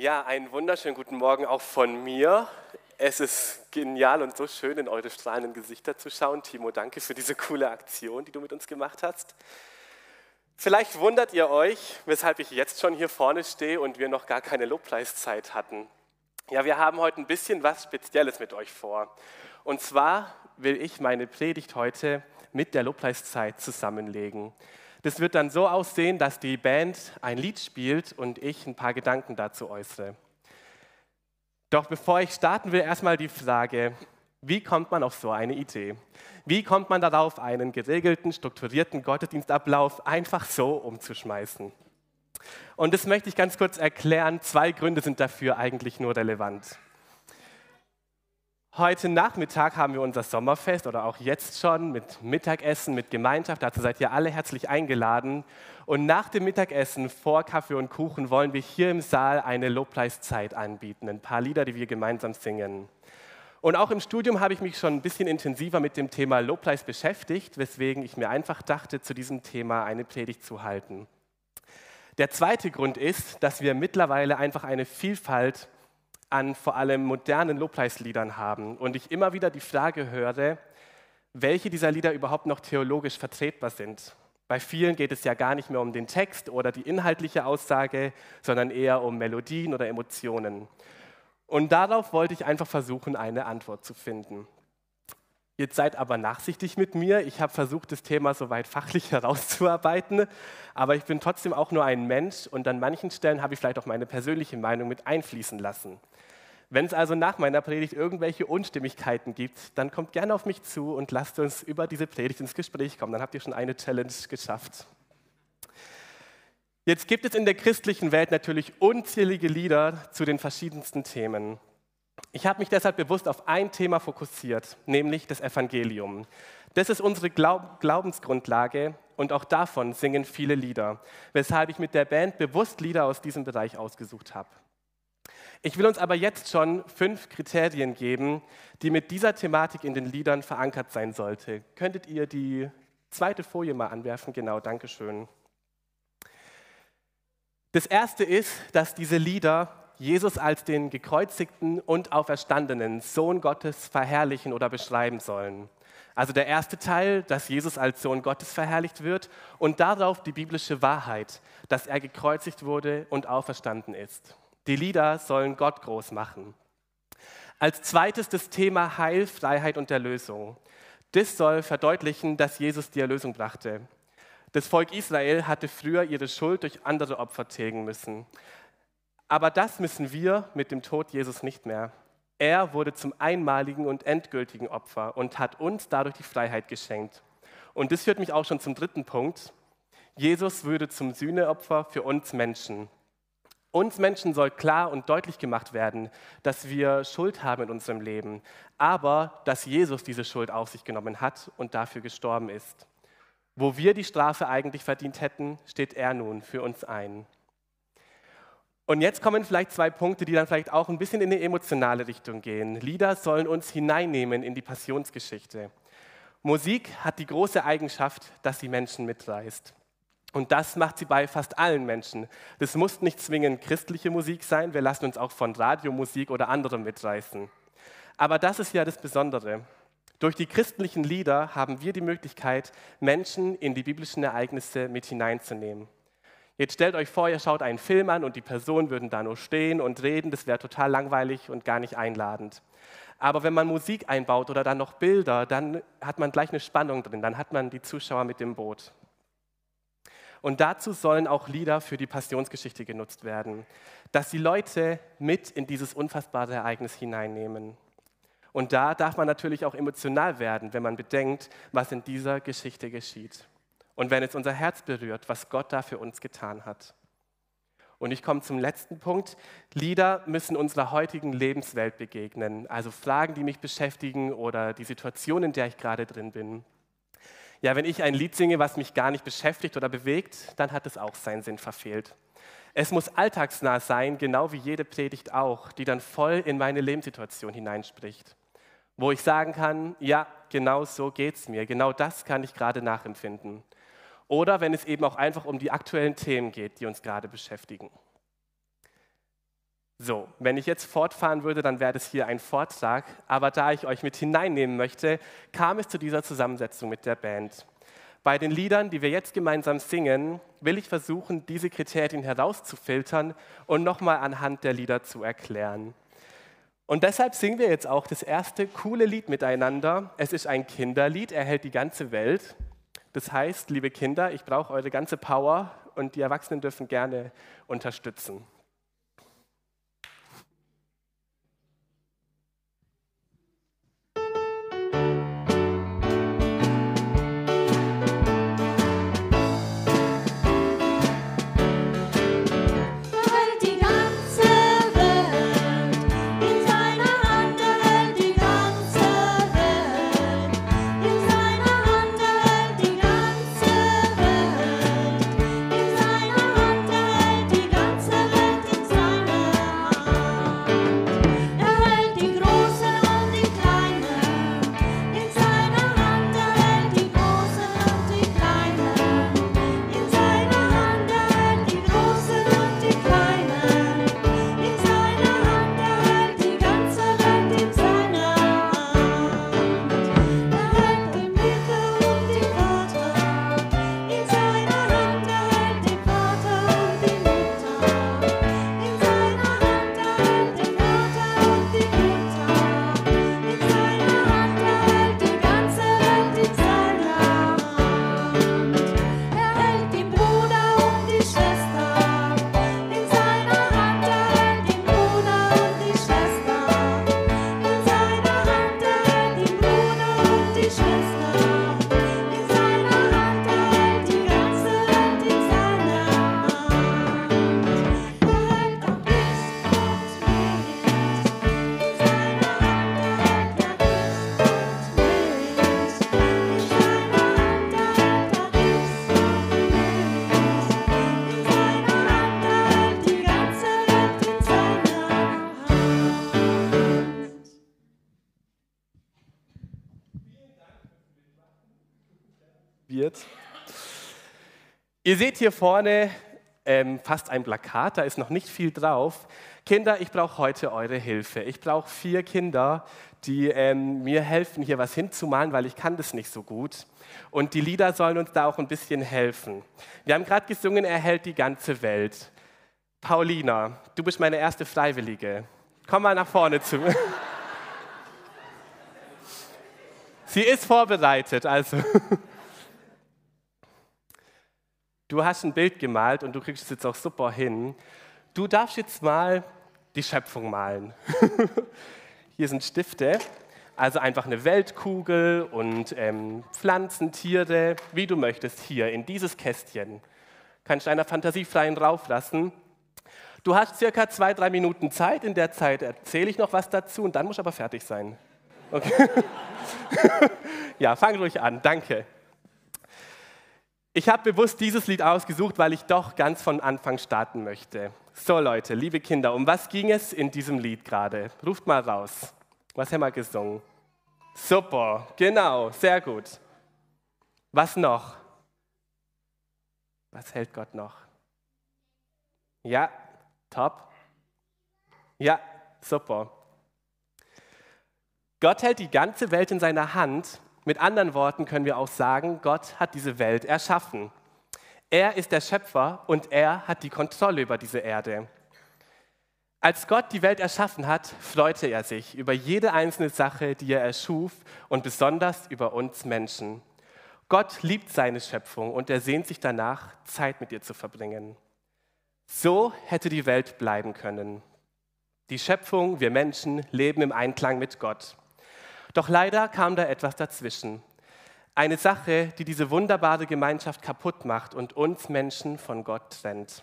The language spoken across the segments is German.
Ja, einen wunderschönen guten Morgen auch von mir. Es ist genial und so schön, in eure strahlenden Gesichter zu schauen. Timo, danke für diese coole Aktion, die du mit uns gemacht hast. Vielleicht wundert ihr euch, weshalb ich jetzt schon hier vorne stehe und wir noch gar keine Lobpreiszeit hatten. Ja, wir haben heute ein bisschen was Spezielles mit euch vor. Und zwar will ich meine Predigt heute mit der Lobpreiszeit zusammenlegen. Das wird dann so aussehen, dass die Band ein Lied spielt und ich ein paar Gedanken dazu äußere. Doch bevor ich starten will, erstmal die Frage, wie kommt man auf so eine Idee? Wie kommt man darauf, einen geregelten, strukturierten Gottesdienstablauf einfach so umzuschmeißen? Und das möchte ich ganz kurz erklären. Zwei Gründe sind dafür eigentlich nur relevant. Heute Nachmittag haben wir unser Sommerfest oder auch jetzt schon mit Mittagessen, mit Gemeinschaft. Dazu seid ihr alle herzlich eingeladen. Und nach dem Mittagessen vor Kaffee und Kuchen wollen wir hier im Saal eine Lobpreiszeit anbieten. Ein paar Lieder, die wir gemeinsam singen. Und auch im Studium habe ich mich schon ein bisschen intensiver mit dem Thema Lobpreis beschäftigt, weswegen ich mir einfach dachte, zu diesem Thema eine Predigt zu halten. Der zweite Grund ist, dass wir mittlerweile einfach eine Vielfalt an vor allem modernen Lobpreisliedern haben und ich immer wieder die Frage höre, welche dieser Lieder überhaupt noch theologisch vertretbar sind. Bei vielen geht es ja gar nicht mehr um den Text oder die inhaltliche Aussage, sondern eher um Melodien oder Emotionen. Und darauf wollte ich einfach versuchen, eine Antwort zu finden. Jetzt seid aber nachsichtig mit mir. Ich habe versucht, das Thema soweit fachlich herauszuarbeiten, aber ich bin trotzdem auch nur ein Mensch und an manchen Stellen habe ich vielleicht auch meine persönliche Meinung mit einfließen lassen. Wenn es also nach meiner Predigt irgendwelche Unstimmigkeiten gibt, dann kommt gerne auf mich zu und lasst uns über diese Predigt ins Gespräch kommen. Dann habt ihr schon eine Challenge geschafft. Jetzt gibt es in der christlichen Welt natürlich unzählige Lieder zu den verschiedensten Themen. Ich habe mich deshalb bewusst auf ein Thema fokussiert, nämlich das Evangelium. Das ist unsere Glaub Glaubensgrundlage und auch davon singen viele Lieder, weshalb ich mit der Band bewusst Lieder aus diesem Bereich ausgesucht habe. Ich will uns aber jetzt schon fünf Kriterien geben, die mit dieser Thematik in den Liedern verankert sein sollte. Könntet ihr die zweite Folie mal anwerfen? Genau, danke schön. Das erste ist, dass diese Lieder Jesus als den gekreuzigten und auferstandenen Sohn Gottes verherrlichen oder beschreiben sollen. Also der erste Teil, dass Jesus als Sohn Gottes verherrlicht wird und darauf die biblische Wahrheit, dass er gekreuzigt wurde und auferstanden ist. Die Lieder sollen Gott groß machen. Als zweites das Thema Heil, Freiheit und Erlösung. Das soll verdeutlichen, dass Jesus die Erlösung brachte. Das Volk Israel hatte früher ihre Schuld durch andere Opfer tilgen müssen. Aber das müssen wir mit dem Tod Jesus nicht mehr. Er wurde zum einmaligen und endgültigen Opfer und hat uns dadurch die Freiheit geschenkt. Und das führt mich auch schon zum dritten Punkt. Jesus würde zum Sühneopfer für uns Menschen. Uns Menschen soll klar und deutlich gemacht werden, dass wir Schuld haben in unserem Leben, aber dass Jesus diese Schuld auf sich genommen hat und dafür gestorben ist. Wo wir die Strafe eigentlich verdient hätten, steht er nun für uns ein. Und jetzt kommen vielleicht zwei Punkte, die dann vielleicht auch ein bisschen in eine emotionale Richtung gehen. Lieder sollen uns hineinnehmen in die Passionsgeschichte. Musik hat die große Eigenschaft, dass sie Menschen mitreißt. Und das macht sie bei fast allen Menschen. Das muss nicht zwingend christliche Musik sein, wir lassen uns auch von Radiomusik oder anderem mitreißen. Aber das ist ja das Besondere. Durch die christlichen Lieder haben wir die Möglichkeit, Menschen in die biblischen Ereignisse mit hineinzunehmen. Jetzt stellt euch vor, ihr schaut einen Film an und die Personen würden da nur stehen und reden, das wäre total langweilig und gar nicht einladend. Aber wenn man Musik einbaut oder dann noch Bilder, dann hat man gleich eine Spannung drin, dann hat man die Zuschauer mit dem Boot. Und dazu sollen auch Lieder für die Passionsgeschichte genutzt werden, dass die Leute mit in dieses unfassbare Ereignis hineinnehmen. Und da darf man natürlich auch emotional werden, wenn man bedenkt, was in dieser Geschichte geschieht. Und wenn es unser Herz berührt, was Gott da für uns getan hat. Und ich komme zum letzten Punkt. Lieder müssen unserer heutigen Lebenswelt begegnen, also Fragen, die mich beschäftigen oder die Situation, in der ich gerade drin bin. Ja, wenn ich ein Lied singe, was mich gar nicht beschäftigt oder bewegt, dann hat es auch seinen Sinn verfehlt. Es muss alltagsnah sein, genau wie jede Predigt auch, die dann voll in meine Lebenssituation hineinspricht. Wo ich sagen kann, ja, genau so geht es mir, genau das kann ich gerade nachempfinden. Oder wenn es eben auch einfach um die aktuellen Themen geht, die uns gerade beschäftigen. So, wenn ich jetzt fortfahren würde, dann wäre das hier ein Vortrag, aber da ich euch mit hineinnehmen möchte, kam es zu dieser Zusammensetzung mit der Band. Bei den Liedern, die wir jetzt gemeinsam singen, will ich versuchen, diese Kriterien herauszufiltern und nochmal anhand der Lieder zu erklären. Und deshalb singen wir jetzt auch das erste coole Lied miteinander. Es ist ein Kinderlied, er hält die ganze Welt. Das heißt, liebe Kinder, ich brauche eure ganze Power und die Erwachsenen dürfen gerne unterstützen. Ihr seht hier vorne ähm, fast ein Plakat, da ist noch nicht viel drauf. Kinder, ich brauche heute eure Hilfe. Ich brauche vier Kinder, die ähm, mir helfen, hier was hinzumalen, weil ich kann das nicht so gut. Und die Lieder sollen uns da auch ein bisschen helfen. Wir haben gerade gesungen, er hält die ganze Welt. Paulina, du bist meine erste Freiwillige. Komm mal nach vorne zu. Sie ist vorbereitet, also. Du hast ein Bild gemalt und du kriegst es jetzt auch super hin. Du darfst jetzt mal die Schöpfung malen. Hier sind Stifte, also einfach eine Weltkugel und ähm, Pflanzen, Tiere, wie du möchtest, hier in dieses Kästchen. Kannst deiner Fantasie freien Rauf lassen. Du hast circa zwei, drei Minuten Zeit. In der Zeit erzähle ich noch was dazu und dann muss aber fertig sein. Okay? ja, fang ruhig an. Danke. Ich habe bewusst dieses Lied ausgesucht, weil ich doch ganz von Anfang starten möchte. So Leute, liebe Kinder, um was ging es in diesem Lied gerade? Ruft mal raus. Was haben wir gesungen? Super, genau, sehr gut. Was noch? Was hält Gott noch? Ja, top. Ja, super. Gott hält die ganze Welt in seiner Hand mit anderen Worten können wir auch sagen, Gott hat diese Welt erschaffen. Er ist der Schöpfer und er hat die Kontrolle über diese Erde. Als Gott die Welt erschaffen hat, freute er sich über jede einzelne Sache, die er erschuf und besonders über uns Menschen. Gott liebt seine Schöpfung und er sehnt sich danach, Zeit mit ihr zu verbringen. So hätte die Welt bleiben können. Die Schöpfung, wir Menschen, leben im Einklang mit Gott. Doch leider kam da etwas dazwischen. Eine Sache, die diese wunderbare Gemeinschaft kaputt macht und uns Menschen von Gott trennt.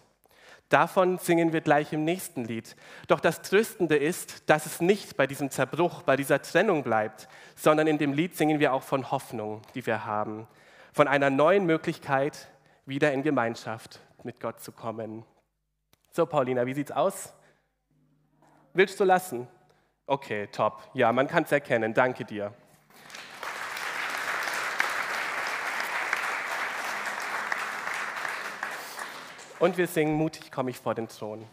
Davon singen wir gleich im nächsten Lied. Doch das Tröstende ist, dass es nicht bei diesem Zerbruch, bei dieser Trennung bleibt, sondern in dem Lied singen wir auch von Hoffnung, die wir haben, von einer neuen Möglichkeit, wieder in Gemeinschaft mit Gott zu kommen. So, Paulina, wie sieht's aus? Willst du lassen? Okay, top. Ja, man kann es erkennen. Danke dir. Und wir singen mutig, komme ich vor den Thron.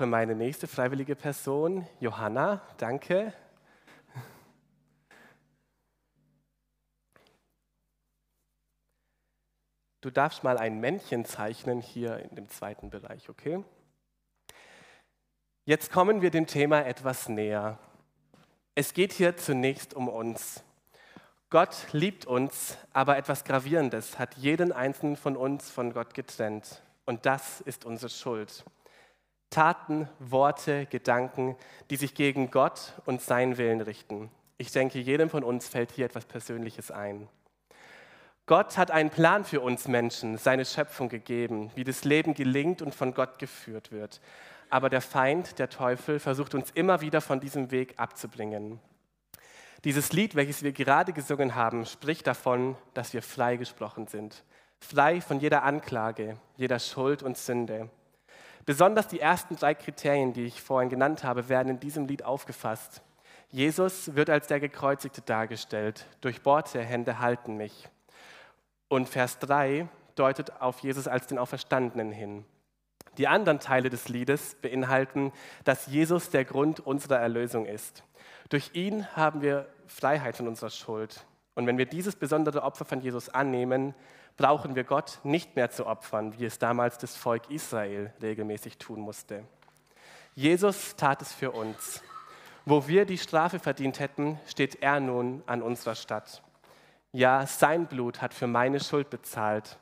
Brauche meine nächste freiwillige Person, Johanna. Danke. Du darfst mal ein Männchen zeichnen hier in dem zweiten Bereich, okay? Jetzt kommen wir dem Thema etwas näher. Es geht hier zunächst um uns. Gott liebt uns, aber etwas Gravierendes hat jeden einzelnen von uns von Gott getrennt. Und das ist unsere Schuld. Taten, Worte, Gedanken, die sich gegen Gott und seinen Willen richten. Ich denke, jedem von uns fällt hier etwas Persönliches ein. Gott hat einen Plan für uns Menschen, seine Schöpfung gegeben, wie das Leben gelingt und von Gott geführt wird. Aber der Feind, der Teufel, versucht uns immer wieder von diesem Weg abzubringen. Dieses Lied, welches wir gerade gesungen haben, spricht davon, dass wir frei gesprochen sind. Frei von jeder Anklage, jeder Schuld und Sünde. Besonders die ersten drei Kriterien, die ich vorhin genannt habe, werden in diesem Lied aufgefasst. Jesus wird als der Gekreuzigte dargestellt. Durchbohrte Hände halten mich. Und Vers 3, deutet auf Jesus als den Auferstandenen hin. Die anderen Teile des Liedes beinhalten, dass Jesus der Grund unserer Erlösung ist. Durch ihn haben wir Freiheit von unserer Schuld. Und wenn wir dieses besondere Opfer von Jesus annehmen, brauchen wir Gott nicht mehr zu opfern, wie es damals das Volk Israel regelmäßig tun musste. Jesus tat es für uns. Wo wir die Strafe verdient hätten, steht er nun an unserer Stadt. Ja, sein Blut hat für meine Schuld bezahlt.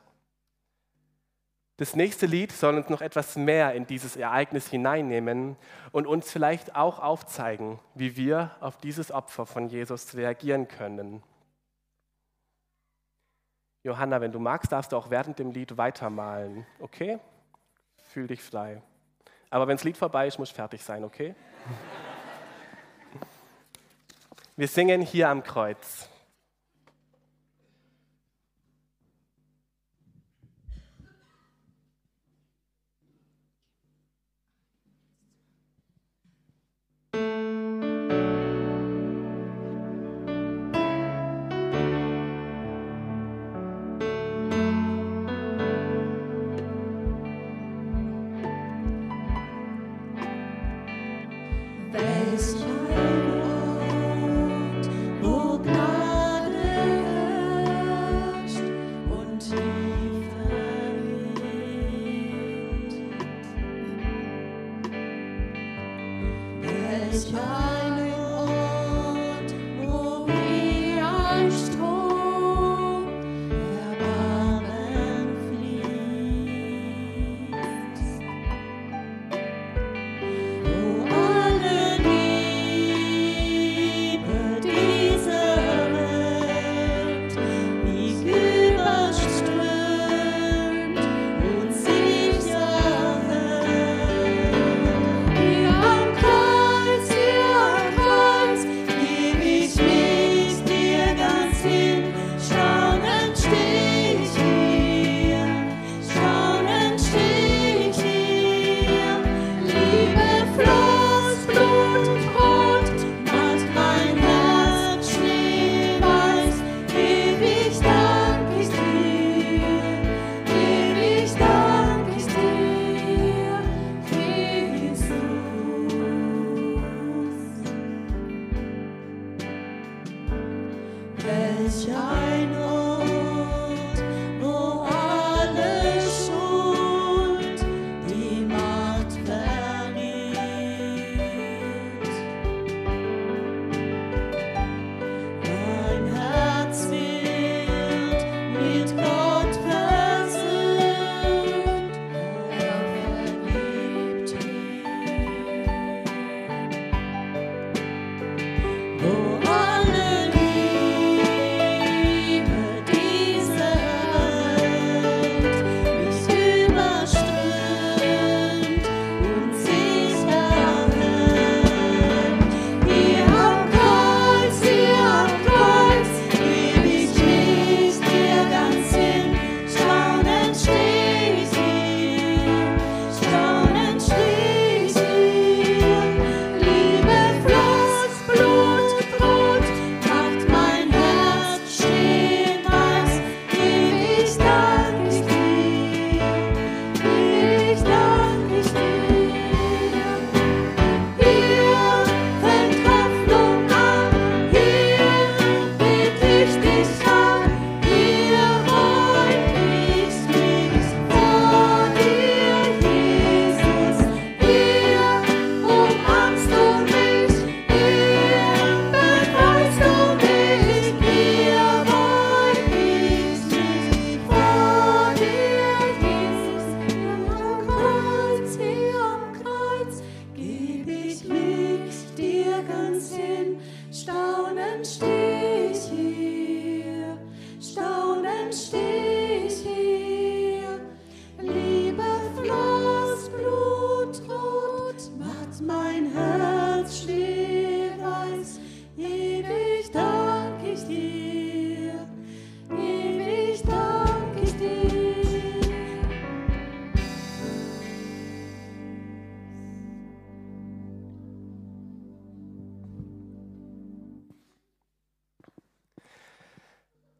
Das nächste Lied soll uns noch etwas mehr in dieses Ereignis hineinnehmen und uns vielleicht auch aufzeigen, wie wir auf dieses Opfer von Jesus reagieren können. Johanna, wenn du magst, darfst du auch während dem Lied weitermalen, okay? Fühl dich frei. Aber wenn das Lied vorbei ist, muss fertig sein, okay? Wir singen hier am Kreuz. Am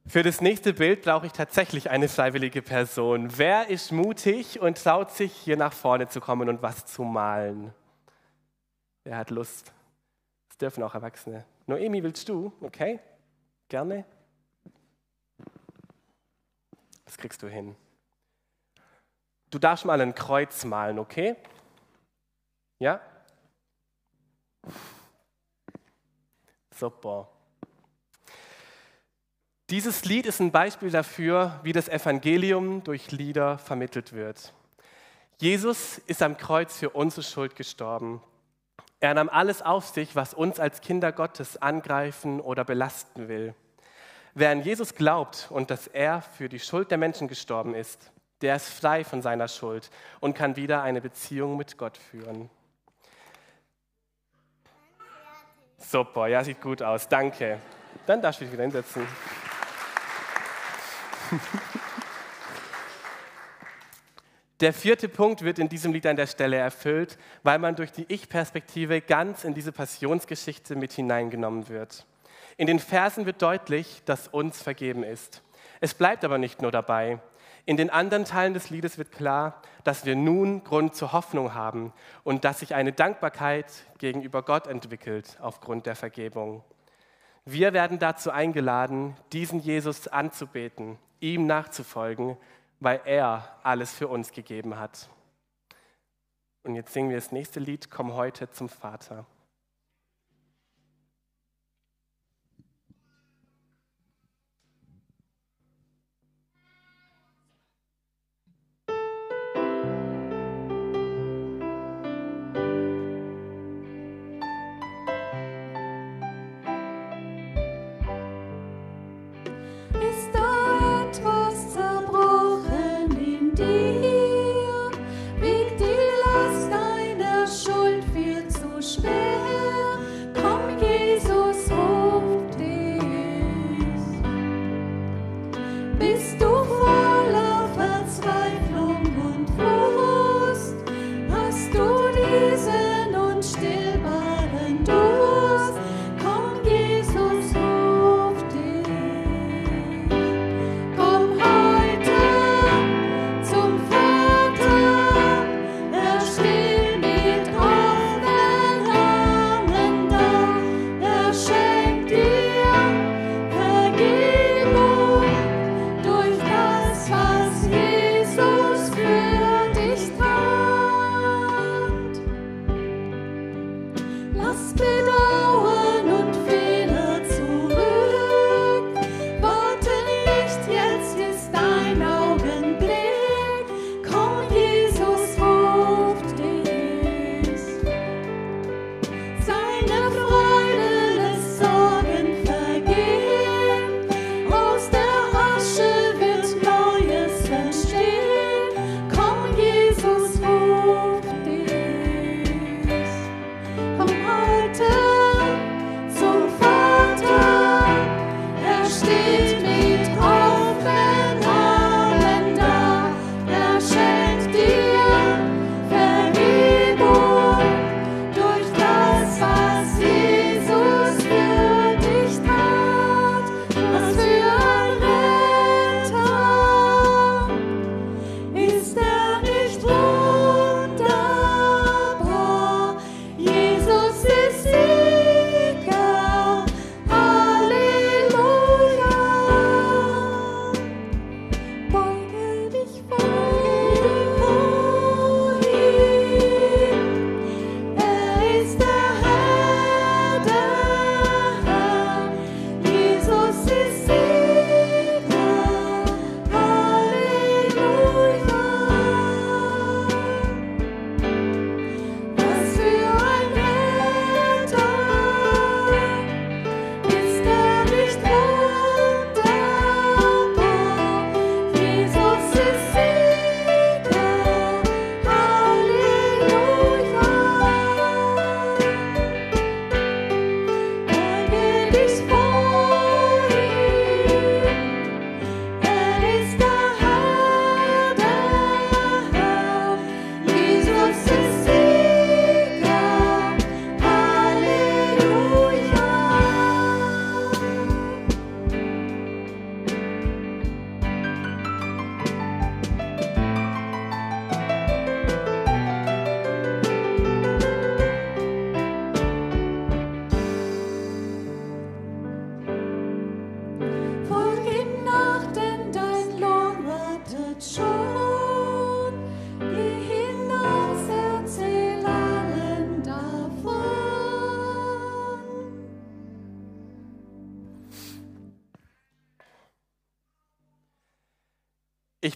Für das nächste Bild brauche ich tatsächlich eine freiwillige Person. Wer ist mutig und traut sich, hier nach vorne zu kommen und was zu malen? Wer hat Lust? Es dürfen auch Erwachsene. Noemi, willst du? Okay, gerne. Das kriegst du hin. Du darfst mal ein Kreuz malen, okay? Ja? Super. Dieses Lied ist ein Beispiel dafür, wie das Evangelium durch Lieder vermittelt wird. Jesus ist am Kreuz für unsere Schuld gestorben. Er nahm alles auf sich, was uns als Kinder Gottes angreifen oder belasten will. Wer an Jesus glaubt und dass er für die Schuld der Menschen gestorben ist, der ist frei von seiner Schuld und kann wieder eine Beziehung mit Gott führen. Super, ja, sieht gut aus, danke. Dann darfst du dich wieder hinsetzen. Der vierte Punkt wird in diesem Lied an der Stelle erfüllt, weil man durch die Ich-Perspektive ganz in diese Passionsgeschichte mit hineingenommen wird. In den Versen wird deutlich, dass uns vergeben ist. Es bleibt aber nicht nur dabei. In den anderen Teilen des Liedes wird klar, dass wir nun Grund zur Hoffnung haben und dass sich eine Dankbarkeit gegenüber Gott entwickelt aufgrund der Vergebung. Wir werden dazu eingeladen, diesen Jesus anzubeten, ihm nachzufolgen, weil er alles für uns gegeben hat. Und jetzt singen wir das nächste Lied, Komm heute zum Vater. spin.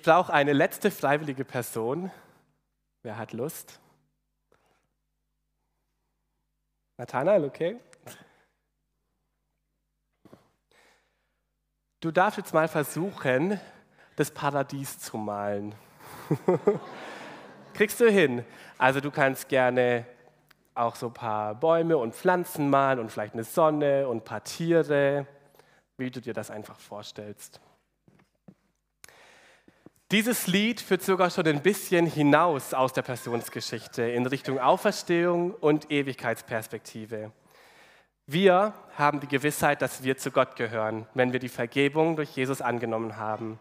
Ich brauche eine letzte freiwillige Person. Wer hat Lust? Nathanael, okay? Du darfst jetzt mal versuchen, das Paradies zu malen. Kriegst du hin? Also du kannst gerne auch so ein paar Bäume und Pflanzen malen und vielleicht eine Sonne und ein paar Tiere, wie du dir das einfach vorstellst. Dieses Lied führt sogar schon ein bisschen hinaus aus der Passionsgeschichte in Richtung Auferstehung und Ewigkeitsperspektive. Wir haben die Gewissheit, dass wir zu Gott gehören, wenn wir die Vergebung durch Jesus angenommen haben.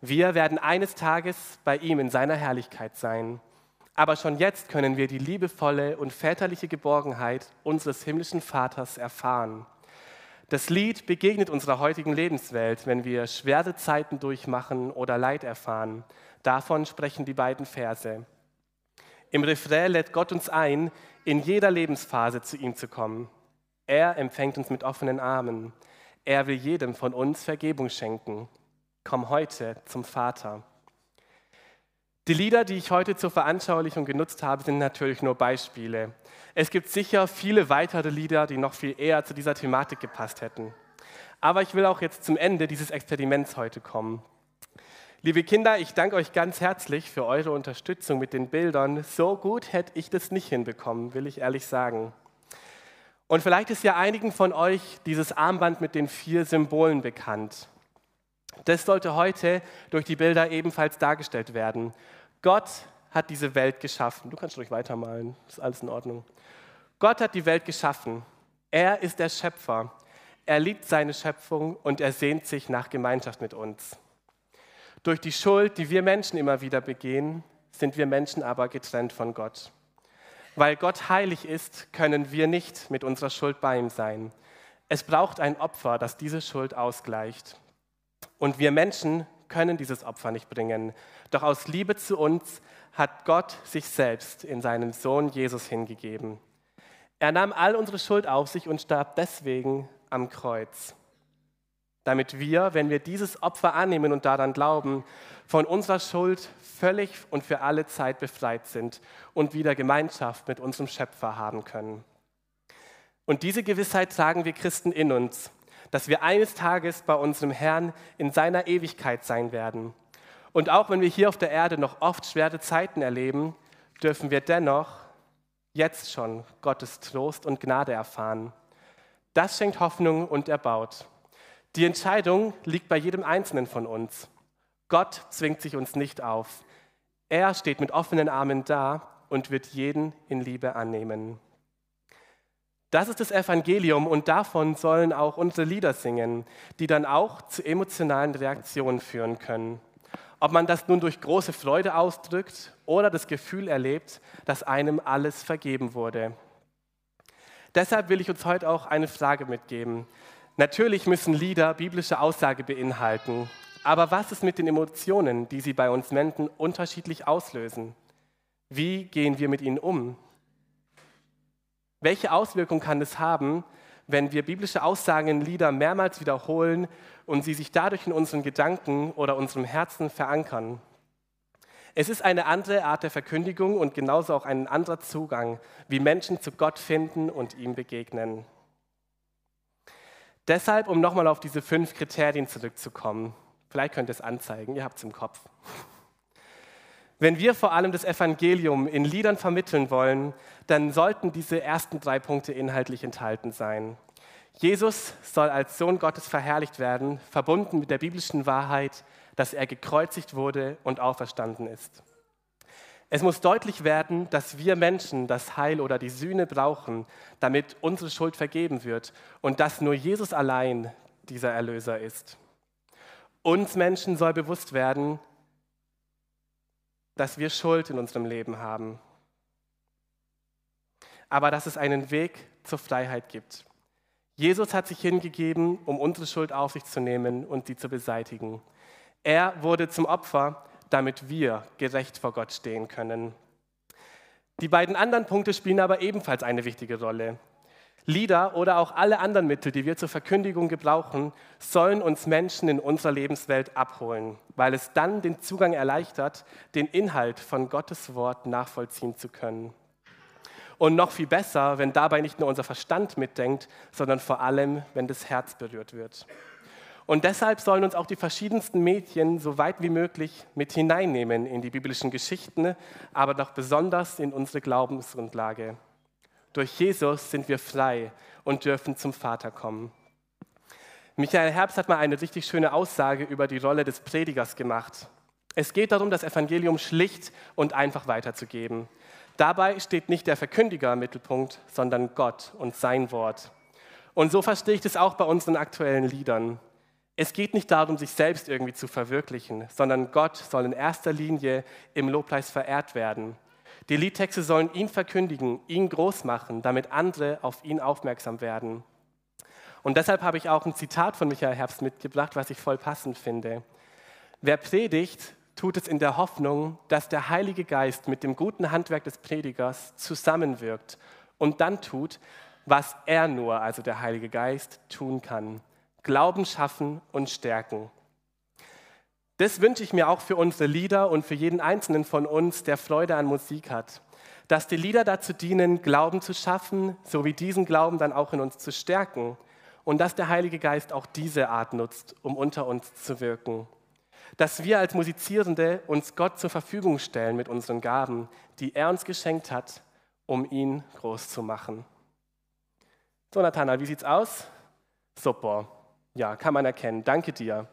Wir werden eines Tages bei ihm in seiner Herrlichkeit sein. Aber schon jetzt können wir die liebevolle und väterliche Geborgenheit unseres himmlischen Vaters erfahren. Das Lied begegnet unserer heutigen Lebenswelt, wenn wir schwere Zeiten durchmachen oder Leid erfahren. Davon sprechen die beiden Verse. Im Refrain lädt Gott uns ein, in jeder Lebensphase zu ihm zu kommen. Er empfängt uns mit offenen Armen. Er will jedem von uns Vergebung schenken. Komm heute zum Vater. Die Lieder, die ich heute zur Veranschaulichung genutzt habe, sind natürlich nur Beispiele. Es gibt sicher viele weitere Lieder, die noch viel eher zu dieser Thematik gepasst hätten. Aber ich will auch jetzt zum Ende dieses Experiments heute kommen. Liebe Kinder, ich danke euch ganz herzlich für eure Unterstützung mit den Bildern. So gut hätte ich das nicht hinbekommen, will ich ehrlich sagen. Und vielleicht ist ja einigen von euch dieses Armband mit den vier Symbolen bekannt. Das sollte heute durch die Bilder ebenfalls dargestellt werden. Gott hat diese Welt geschaffen. Du kannst ruhig weitermalen, ist alles in Ordnung. Gott hat die Welt geschaffen. Er ist der Schöpfer. Er liebt seine Schöpfung und er sehnt sich nach Gemeinschaft mit uns. Durch die Schuld, die wir Menschen immer wieder begehen, sind wir Menschen aber getrennt von Gott. Weil Gott heilig ist, können wir nicht mit unserer Schuld bei ihm sein. Es braucht ein Opfer, das diese Schuld ausgleicht. Und wir Menschen können dieses Opfer nicht bringen. Doch aus Liebe zu uns hat Gott sich selbst in seinen Sohn Jesus hingegeben. Er nahm all unsere Schuld auf sich und starb deswegen am Kreuz. Damit wir, wenn wir dieses Opfer annehmen und daran glauben, von unserer Schuld völlig und für alle Zeit befreit sind und wieder Gemeinschaft mit unserem Schöpfer haben können. Und diese Gewissheit tragen wir Christen in uns dass wir eines Tages bei unserem Herrn in seiner Ewigkeit sein werden. Und auch wenn wir hier auf der Erde noch oft schwere Zeiten erleben, dürfen wir dennoch jetzt schon Gottes Trost und Gnade erfahren. Das schenkt Hoffnung und erbaut. Die Entscheidung liegt bei jedem Einzelnen von uns. Gott zwingt sich uns nicht auf. Er steht mit offenen Armen da und wird jeden in Liebe annehmen. Das ist das Evangelium und davon sollen auch unsere Lieder singen, die dann auch zu emotionalen Reaktionen führen können. Ob man das nun durch große Freude ausdrückt oder das Gefühl erlebt, dass einem alles vergeben wurde. Deshalb will ich uns heute auch eine Frage mitgeben. Natürlich müssen Lieder biblische Aussage beinhalten, aber was ist mit den Emotionen, die sie bei uns Menschen unterschiedlich auslösen? Wie gehen wir mit ihnen um? Welche Auswirkung kann es haben, wenn wir biblische Aussagen in Lieder mehrmals wiederholen und sie sich dadurch in unseren Gedanken oder unserem Herzen verankern? Es ist eine andere Art der Verkündigung und genauso auch ein anderer Zugang, wie Menschen zu Gott finden und ihm begegnen. Deshalb, um nochmal auf diese fünf Kriterien zurückzukommen, vielleicht könnt ihr es anzeigen, ihr habt es im Kopf. Wenn wir vor allem das Evangelium in Liedern vermitteln wollen, dann sollten diese ersten drei Punkte inhaltlich enthalten sein. Jesus soll als Sohn Gottes verherrlicht werden, verbunden mit der biblischen Wahrheit, dass er gekreuzigt wurde und auferstanden ist. Es muss deutlich werden, dass wir Menschen das Heil oder die Sühne brauchen, damit unsere Schuld vergeben wird und dass nur Jesus allein dieser Erlöser ist. Uns Menschen soll bewusst werden, dass wir Schuld in unserem Leben haben, aber dass es einen Weg zur Freiheit gibt. Jesus hat sich hingegeben, um unsere Schuld auf sich zu nehmen und sie zu beseitigen. Er wurde zum Opfer, damit wir gerecht vor Gott stehen können. Die beiden anderen Punkte spielen aber ebenfalls eine wichtige Rolle. Lieder oder auch alle anderen Mittel, die wir zur Verkündigung gebrauchen, sollen uns Menschen in unserer Lebenswelt abholen, weil es dann den Zugang erleichtert, den Inhalt von Gottes Wort nachvollziehen zu können. Und noch viel besser, wenn dabei nicht nur unser Verstand mitdenkt, sondern vor allem, wenn das Herz berührt wird. Und deshalb sollen uns auch die verschiedensten Medien so weit wie möglich mit hineinnehmen in die biblischen Geschichten, aber doch besonders in unsere Glaubensgrundlage. Durch Jesus sind wir frei und dürfen zum Vater kommen. Michael Herbst hat mal eine richtig schöne Aussage über die Rolle des Predigers gemacht. Es geht darum, das Evangelium schlicht und einfach weiterzugeben. Dabei steht nicht der Verkündiger im Mittelpunkt, sondern Gott und sein Wort. Und so verstehe ich das auch bei unseren aktuellen Liedern. Es geht nicht darum, sich selbst irgendwie zu verwirklichen, sondern Gott soll in erster Linie im Lobpreis verehrt werden. Die Liedtexte sollen ihn verkündigen, ihn groß machen, damit andere auf ihn aufmerksam werden. Und deshalb habe ich auch ein Zitat von Michael Herbst mitgebracht, was ich voll passend finde. Wer predigt, tut es in der Hoffnung, dass der Heilige Geist mit dem guten Handwerk des Predigers zusammenwirkt und dann tut, was er nur, also der Heilige Geist, tun kann. Glauben schaffen und stärken. Das wünsche ich mir auch für unsere Lieder und für jeden Einzelnen von uns, der Freude an Musik hat. Dass die Lieder dazu dienen, Glauben zu schaffen, sowie diesen Glauben dann auch in uns zu stärken. Und dass der Heilige Geist auch diese Art nutzt, um unter uns zu wirken. Dass wir als Musizierende uns Gott zur Verfügung stellen mit unseren Gaben, die er uns geschenkt hat, um ihn groß zu machen. So, Nathanael, wie sieht's aus? Super. Ja, kann man erkennen. Danke dir.